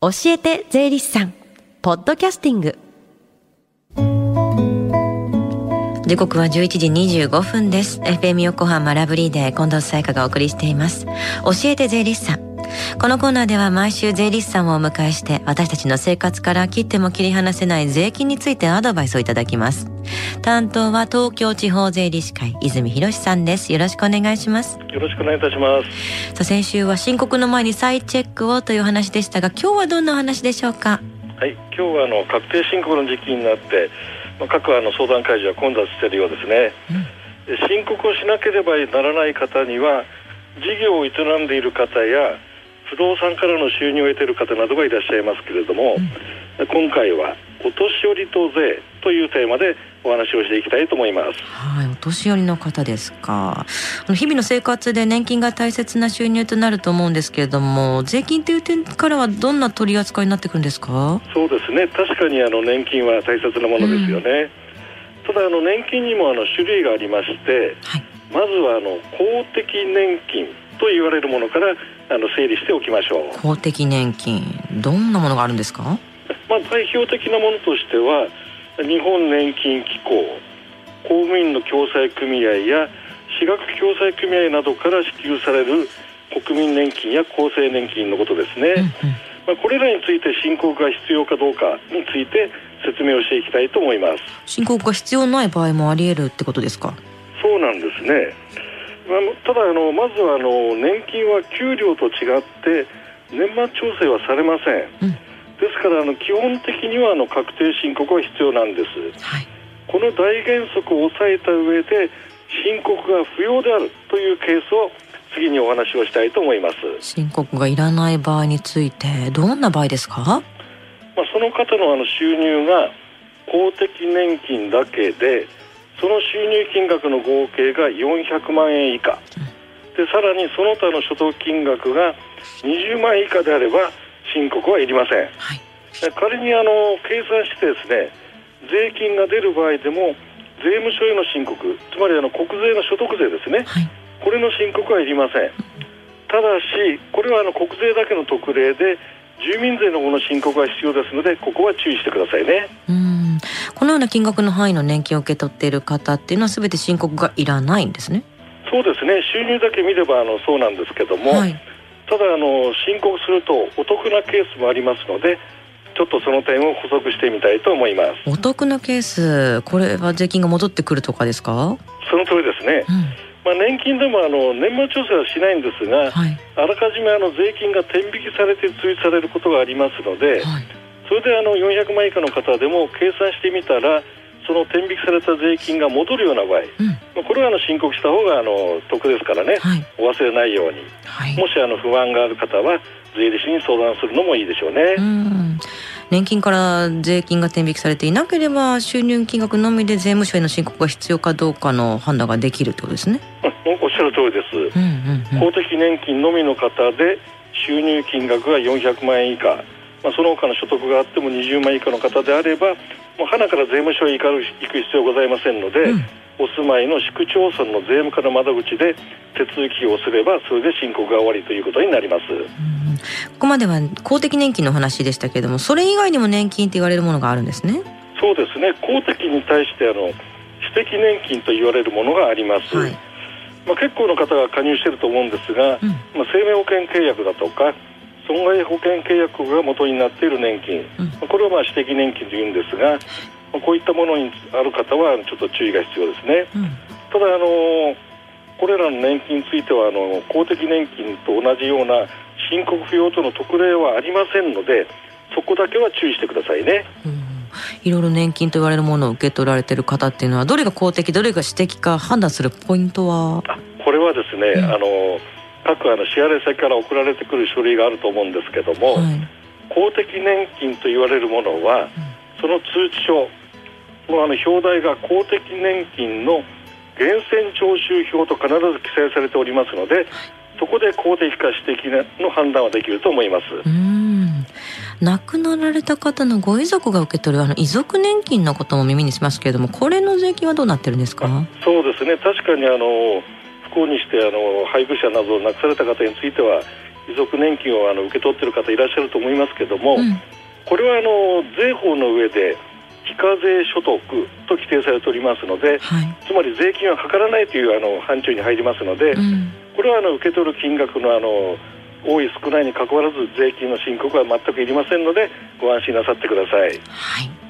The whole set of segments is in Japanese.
教えて税理士さん。ポッドキャスティング。時刻は11時25分です。FM 横浜ラブリーで近藤沙耶香がお送りしています。教えて税理士さん。このコーナーでは毎週税理士さんをお迎えして私たちの生活から切っても切り離せない税金についてアドバイスをいただきます。担当は東京地方税理士会泉博さんです。よろしくお願いします。よろしくお願いいたしますさあ先週は申告の前に再チェックをという話でしたが今日はどんな話でしょうか？はい今日はあの確定申告の時期になってまあ、各あの相談会場は混雑しているようですね、うん、申告をしなければならない方には事業を営んでいる方や不動産からの収入を得ている方などがいらっしゃいますけれども、うん、今回はお年寄りと税というテーマでお話をしていきたいと思います。はい、お年寄りの方ですか。日々の生活で年金が大切な収入となると思うんですけれども、税金という点からはどんな取り扱いになってくるんですか？そうですね。確かにあの年金は大切なものですよね。うん、ただあの年金にもあの種類がありまして、はい、まずはあの公的年金と言われるものからあの整理しておきましょう。公的年金、どんなものがあるんですか？まあ代表的なものとしては。日本年金機構公務員の共済組合や私学共済組合などから支給される国民年金や厚生年金のことですね、うんうん、まあ、これらについて申告が必要かどうかについて説明をしていきたいと思います申告が必要ない場合もあり得るってことですか？そうなんですね、まあ、ただあのまずはあの年金は給料と違って年末調整はされません、うん。ですからあの基本的にはあの確定申告は必要なんです、はい、この大原則を押さえた上で申告が不要であるというケースを次にお話をしたいと思います。申告がいらない場合についてどんな場合ですか、まあ、その方のあの収入が公的年金だけでその収入金額の合計が400万円以下、でさらにその他の所得金額が20万円以下であれば申告はいりません、はい、仮にあの計算してですね税金が出る場合でも税務署への申告つまりあの国税の所得税ですね、はい、これの申告はいりません。ただしこれはあの国税だけの特例で住民税の方の申告が必要ですのでここは注意してくださいね。うんこのような金額の範囲の年金を受け取っている方っていうのはすべて申告がいらないんですね。そうですね。収入だけ見ればあのそうなんですけども、はい。ただあの申告するとお得なケースもありますのでちょっとその点を補足してみたいと思います。お得なケースこれは税金が戻ってくるとかですか？その通りですね、うん、まあ、年金でもあの年末調整はしないんですが、はい、あらかじめあの税金が天引きされて追加されることがありますので、はい、それであの400万以下の方でも計算してみたらその天引きされた税金が戻るような場合、うん、これはあの申告した方があの得ですからね、はい、お忘れないように、はい、もしあの不安がある方は税理士に相談するのもいいでしょうね。う年金から税金が天引きされていなければ収入金額のみで税務署への申告が必要かどうかの判断ができるってことですね。おっしゃる通りです、うんうんうん、公的年金のみの方で収入金額が400万円以下、まあ、その他の所得があっても20万円以下の方であればもう花から税務署へ行か行く必要ございませんので、うん、お住まいの市区町村の税務課の窓口で手続きをすればそれで申告が終わりということになります、うん、ここまでは公的年金の話でしたけれどもそれ以外にも年金って言われるものがあるんですね。そうですね。公的に対してあの私的年金と言われるものがあります、はい、まあ、結構の方が加入していると思うんですが、うん、まあ、生命保険契約だとか損害保険契約が元になっている年金、うん、これをまあ私的年金というんですがこういったものにある方はちょっと注意が必要ですね、うん、ただあのこれらの年金についてはあの公的年金と同じような申告不要との特例はありませんのでそこだけは注意してくださいね、うん、いろいろ年金と言われるものを受け取られている方っていうのはどれが公的どれが私的か判断するポイントは？これはですね、あの各あの支払い先から送られてくる書類があると思うんですけども、はい、公的年金と言われるものは、うん、その通知書のあの表題が公的年金の源泉徴収票と必ず記載されておりますので、そこで公的か私的の判断はできると思います。亡くなられた方のご遺族が受け取るあの遺族年金のことも耳にしますけれども、これの税金はどうなってるんですか？そうですね。確かにあの不幸にしてあの配偶者などを亡くされた方については遺族年金をあの受け取っている方いらっしゃると思いますけども、うん、これはあの税法の上で非課税所得と規定されておりますので、はい、つまり税金はかからないというあの範疇に入りますので、うん、これはあの受け取る金額のあの多い少ないにかかわらず税金の申告は全くいりませんのでご安心なさってください。はい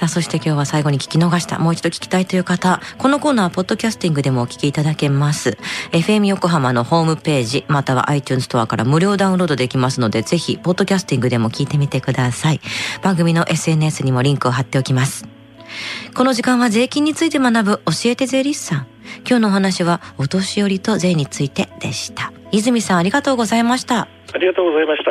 さあ、そして今日は最後に聞き逃した、もう一度聞きたいという方、このコーナーはポッドキャスティングでもお聞きいただけます。FM 横浜のホームページ、または iTunes ストアから無料ダウンロードできますので、ぜひ、ポッドキャスティングでも聞いてみてください。番組の SNS にもリンクを貼っておきます。この時間は税金について学ぶ教えて税理士さん。今日のお話はお年寄りと税についてでした。泉さんありがとうございました。ありがとうございました。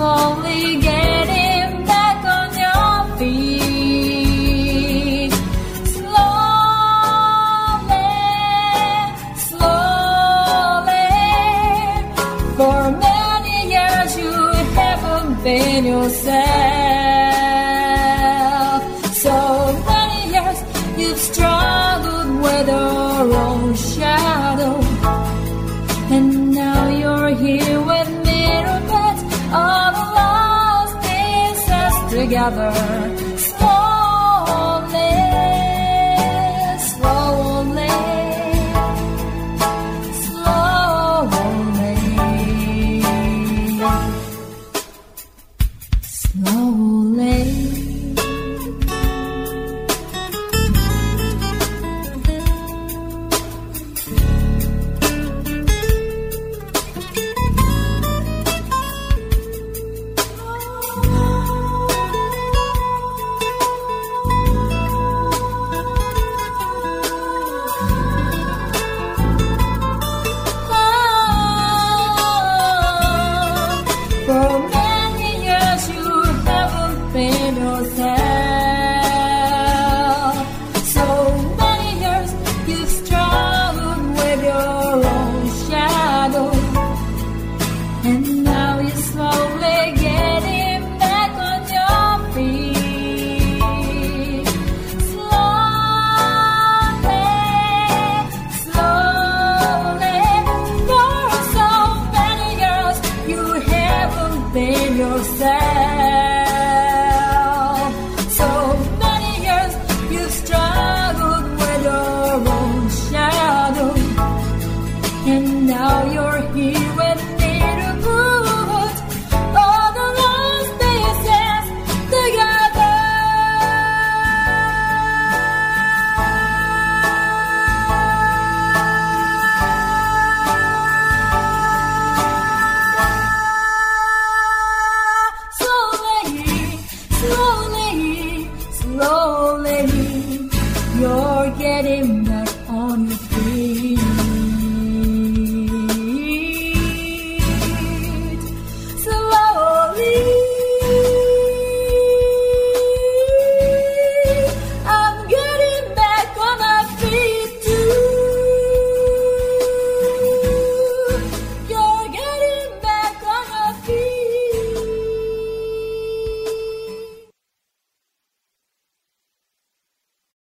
Slowly getting together. you're here and